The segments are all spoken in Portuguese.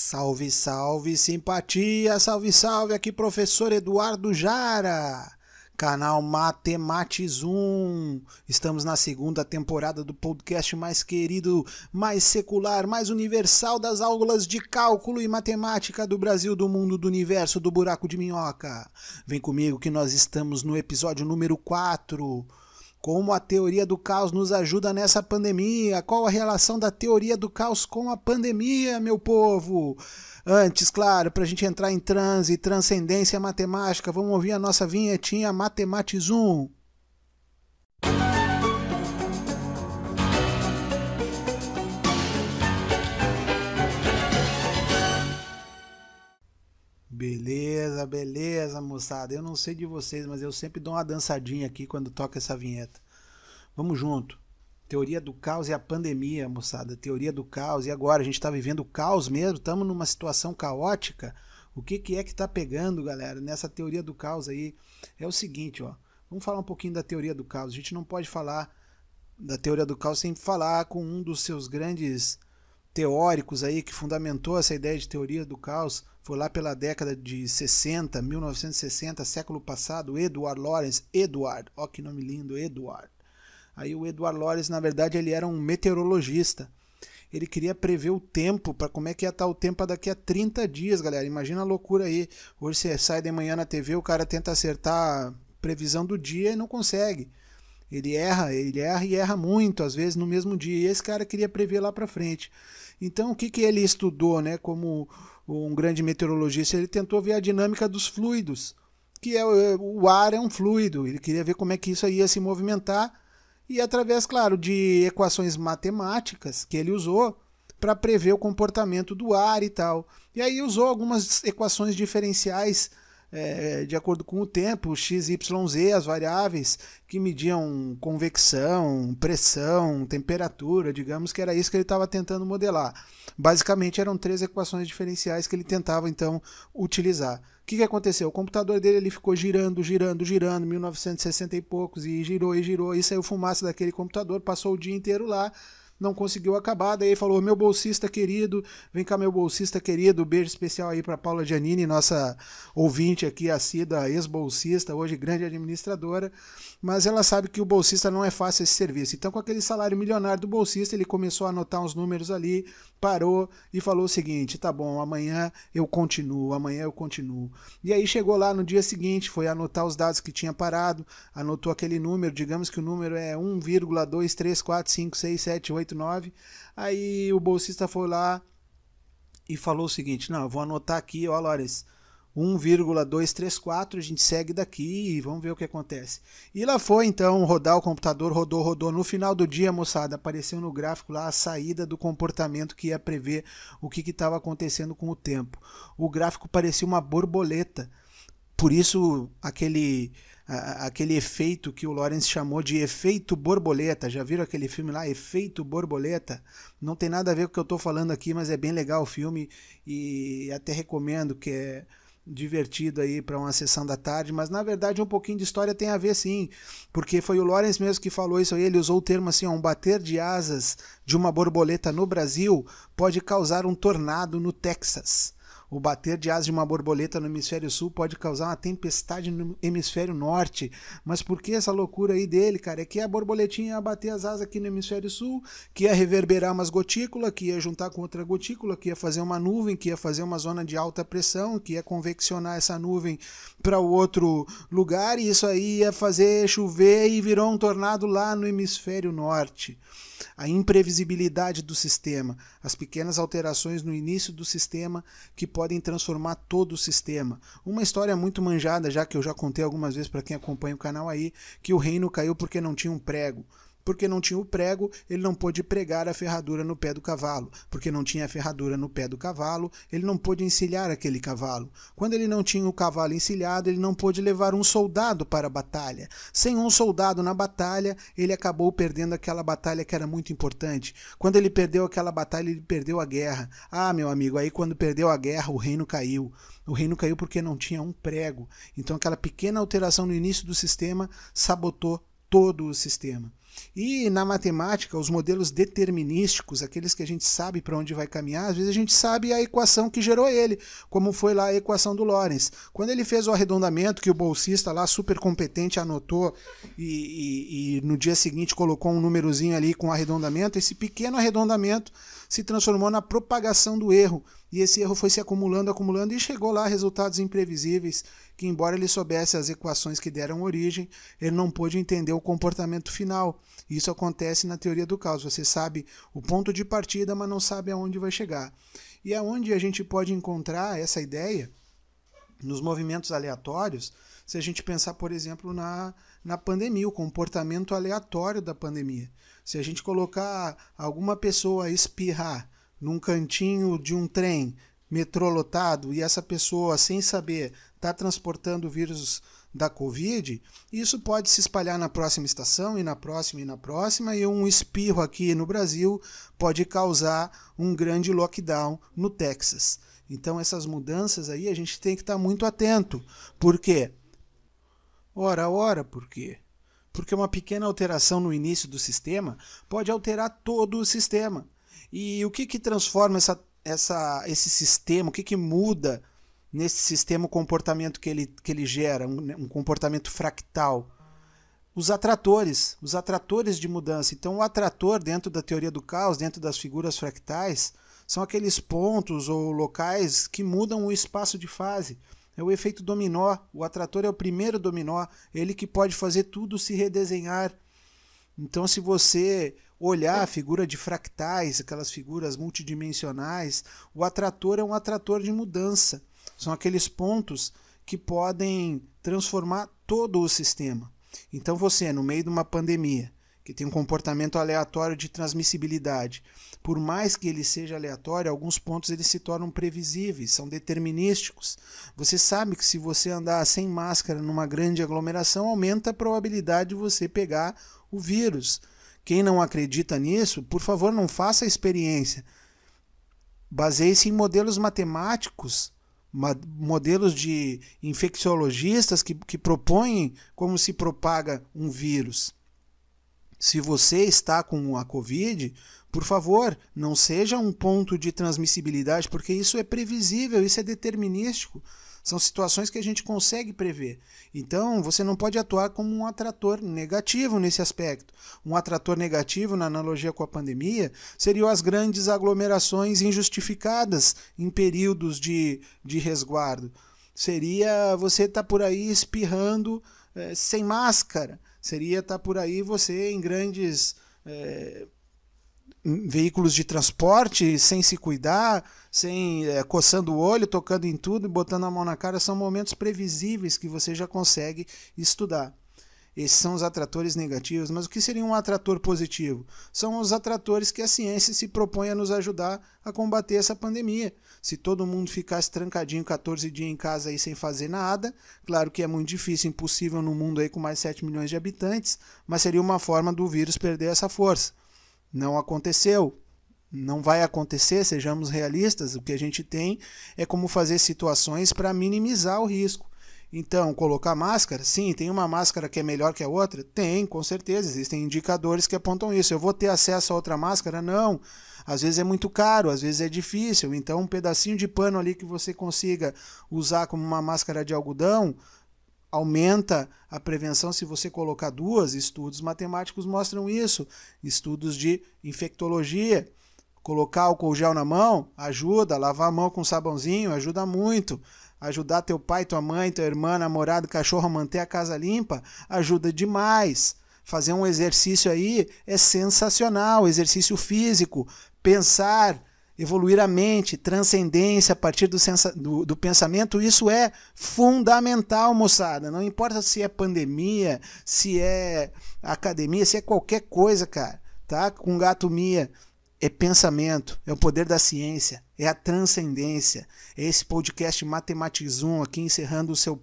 Salve, salve, simpatia, salve, salve, aqui professor Eduardo Jara, canal Matematizum. Estamos na segunda temporada do podcast mais querido, mais secular, mais universal das aulas de cálculo e matemática do Brasil, do mundo, do universo, do buraco de minhoca. Vem comigo que nós estamos no episódio número 4 como a teoria do caos nos ajuda nessa pandemia? Qual a relação da teoria do caos com a pandemia, meu povo? Antes, claro, para a gente entrar em transe, transcendência matemática, vamos ouvir a nossa vinhetinha Matematizum. Beleza, beleza, moçada. Eu não sei de vocês, mas eu sempre dou uma dançadinha aqui quando toca essa vinheta. Vamos junto. Teoria do caos e a pandemia, moçada. Teoria do caos. E agora? A gente está vivendo o caos mesmo? Estamos numa situação caótica? O que, que é que está pegando, galera, nessa teoria do caos aí? É o seguinte, ó. Vamos falar um pouquinho da teoria do caos. A gente não pode falar da teoria do caos sem falar com um dos seus grandes teóricos aí que fundamentou essa ideia de teoria do caos foi lá pela década de 60, 1960, século passado, Edward Lawrence, Edward, ó que nome lindo, Edward. Aí o Edward Lawrence, na verdade, ele era um meteorologista. Ele queria prever o tempo, para como é que ia estar o tempo daqui a 30 dias, galera. Imagina a loucura aí. Hoje você sai de manhã na TV, o cara tenta acertar a previsão do dia e não consegue. Ele erra, ele erra e erra muito, às vezes no mesmo dia. E esse cara queria prever lá para frente. Então, o que, que ele estudou, né? Como um grande meteorologista, ele tentou ver a dinâmica dos fluidos, que é o ar é um fluido. Ele queria ver como é que isso ia se movimentar e através, claro, de equações matemáticas que ele usou para prever o comportamento do ar e tal. E aí usou algumas equações diferenciais é, de acordo com o tempo, x, y, z, as variáveis que mediam convecção, pressão, temperatura, digamos que era isso que ele estava tentando modelar. Basicamente eram três equações diferenciais que ele tentava então utilizar. O que, que aconteceu? O computador dele ele ficou girando, girando, girando, 1960 e poucos, e girou e girou, e saiu fumaça daquele computador, passou o dia inteiro lá, não conseguiu acabar. Daí falou: meu bolsista querido, vem cá, meu bolsista querido. Beijo especial aí para Paula Giannini, nossa ouvinte aqui, assídua, ex-bolsista, hoje grande administradora. Mas ela sabe que o bolsista não é fácil esse serviço. Então, com aquele salário milionário do bolsista, ele começou a anotar uns números ali, parou e falou o seguinte: tá bom, amanhã eu continuo, amanhã eu continuo. E aí chegou lá no dia seguinte, foi anotar os dados que tinha parado, anotou aquele número, digamos que o número é 1,234567889. Aí o bolsista foi lá e falou o seguinte: não, vou anotar aqui, ó, Lores 1,234, a gente segue daqui e vamos ver o que acontece. E lá foi então rodar o computador, rodou, rodou. No final do dia, moçada, apareceu no gráfico lá a saída do comportamento que ia prever o que estava acontecendo com o tempo. O gráfico parecia uma borboleta. Por isso, aquele, aquele efeito que o Lawrence chamou de efeito borboleta. Já viram aquele filme lá, Efeito Borboleta? Não tem nada a ver com o que eu estou falando aqui, mas é bem legal o filme e até recomendo que é divertido aí para uma sessão da tarde, mas na verdade um pouquinho de história tem a ver sim, porque foi o Lawrence mesmo que falou isso aí, ele usou o termo assim, ó, um bater de asas de uma borboleta no Brasil pode causar um tornado no Texas. O bater de asas de uma borboleta no hemisfério sul pode causar uma tempestade no hemisfério norte. Mas por que essa loucura aí dele, cara? É que a borboletinha ia bater as asas aqui no hemisfério sul, que ia reverberar umas gotículas, que ia juntar com outra gotícula, que ia fazer uma nuvem, que ia fazer uma zona de alta pressão, que ia conveccionar essa nuvem para o outro lugar, e isso aí ia fazer chover e virou um tornado lá no hemisfério norte a imprevisibilidade do sistema, as pequenas alterações no início do sistema que podem transformar todo o sistema. Uma história muito manjada, já que eu já contei algumas vezes para quem acompanha o canal aí, que o reino caiu porque não tinha um prego porque não tinha o prego, ele não pôde pregar a ferradura no pé do cavalo. Porque não tinha a ferradura no pé do cavalo, ele não pôde encilhar aquele cavalo. Quando ele não tinha o cavalo encilhado, ele não pôde levar um soldado para a batalha. Sem um soldado na batalha, ele acabou perdendo aquela batalha que era muito importante. Quando ele perdeu aquela batalha, ele perdeu a guerra. Ah, meu amigo, aí quando perdeu a guerra, o reino caiu. O reino caiu porque não tinha um prego. Então aquela pequena alteração no início do sistema sabotou todo o sistema. E na matemática, os modelos determinísticos, aqueles que a gente sabe para onde vai caminhar, às vezes a gente sabe a equação que gerou ele, como foi lá a equação do Lorentz. Quando ele fez o arredondamento, que o bolsista lá, super competente, anotou e, e, e no dia seguinte colocou um númerozinho ali com arredondamento, esse pequeno arredondamento se transformou na propagação do erro. E esse erro foi se acumulando, acumulando e chegou lá a resultados imprevisíveis que, embora ele soubesse as equações que deram origem, ele não pôde entender o comportamento final. Isso acontece na teoria do caos. Você sabe o ponto de partida, mas não sabe aonde vai chegar. E aonde a gente pode encontrar essa ideia? Nos movimentos aleatórios, se a gente pensar, por exemplo, na, na pandemia, o comportamento aleatório da pandemia. Se a gente colocar alguma pessoa espirrar num cantinho de um trem, metrô lotado, e essa pessoa, sem saber, está transportando o vírus da Covid, isso pode se espalhar na próxima estação e na próxima e na próxima, e um espirro aqui no Brasil pode causar um grande lockdown no Texas. Então, essas mudanças aí a gente tem que estar tá muito atento. Por quê? Ora, ora, por quê? Porque uma pequena alteração no início do sistema pode alterar todo o sistema. E o que, que transforma essa, essa, esse sistema, o que, que muda nesse sistema o comportamento que ele, que ele gera, um, né, um comportamento fractal? Os atratores, os atratores de mudança. Então, o atrator, dentro da teoria do caos, dentro das figuras fractais, são aqueles pontos ou locais que mudam o espaço de fase. É o efeito dominó. O atrator é o primeiro dominó, ele que pode fazer tudo se redesenhar. Então, se você olhar a figura de fractais, aquelas figuras multidimensionais, o atrator é um atrator de mudança. São aqueles pontos que podem transformar todo o sistema. Então você, no meio de uma pandemia, que tem um comportamento aleatório de transmissibilidade, por mais que ele seja aleatório, alguns pontos eles se tornam previsíveis, são determinísticos. Você sabe que se você andar sem máscara numa grande aglomeração, aumenta a probabilidade de você pegar o vírus. Quem não acredita nisso, por favor, não faça a experiência. Baseie-se em modelos matemáticos, modelos de infecciologistas que, que propõem como se propaga um vírus. Se você está com a Covid, por favor, não seja um ponto de transmissibilidade, porque isso é previsível, isso é determinístico. São situações que a gente consegue prever. Então, você não pode atuar como um atrator negativo nesse aspecto. Um atrator negativo, na analogia com a pandemia, seriam as grandes aglomerações injustificadas em períodos de, de resguardo. Seria você estar tá por aí espirrando é, sem máscara. Seria estar tá por aí você em grandes. É, veículos de transporte sem se cuidar, sem é, coçando o olho, tocando em tudo, botando a mão na cara, são momentos previsíveis que você já consegue estudar. Esses são os atratores negativos, mas o que seria um atrator positivo? São os atratores que a ciência se propõe a nos ajudar a combater essa pandemia. Se todo mundo ficasse trancadinho 14 dias em casa aí sem fazer nada, claro que é muito difícil, impossível no mundo aí com mais 7 milhões de habitantes, mas seria uma forma do vírus perder essa força. Não aconteceu. Não vai acontecer, sejamos realistas. O que a gente tem é como fazer situações para minimizar o risco. Então, colocar máscara? Sim, tem uma máscara que é melhor que a outra? Tem, com certeza. Existem indicadores que apontam isso. Eu vou ter acesso a outra máscara? Não. Às vezes é muito caro, às vezes é difícil. Então, um pedacinho de pano ali que você consiga usar como uma máscara de algodão, aumenta a prevenção se você colocar duas. Estudos matemáticos mostram isso. Estudos de infectologia. Colocar álcool gel na mão ajuda, lavar a mão com sabãozinho ajuda muito. Ajudar teu pai, tua mãe, tua irmã, namorado, cachorro a manter a casa limpa ajuda demais. Fazer um exercício aí é sensacional, exercício físico, pensar, evoluir a mente, transcendência a partir do, do, do, pensamento, isso é fundamental, moçada. Não importa se é pandemia, se é academia, se é qualquer coisa, cara. Tá? Com gato Mia, é pensamento, é o poder da ciência, é a transcendência. É esse podcast Matematizum aqui encerrando o seu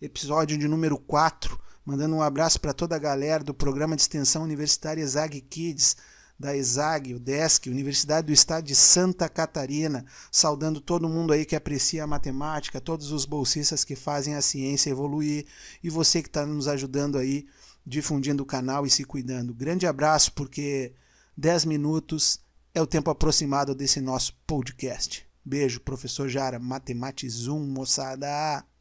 episódio de número 4. Mandando um abraço para toda a galera do programa de extensão universitária Zag Kids da ESAG, o DESC, Universidade do Estado de Santa Catarina, saudando todo mundo aí que aprecia a matemática, todos os bolsistas que fazem a ciência evoluir e você que está nos ajudando aí difundindo o canal e se cuidando. Grande abraço, porque 10 minutos é o tempo aproximado desse nosso podcast. Beijo, professor Jara, Matematizum, moçada!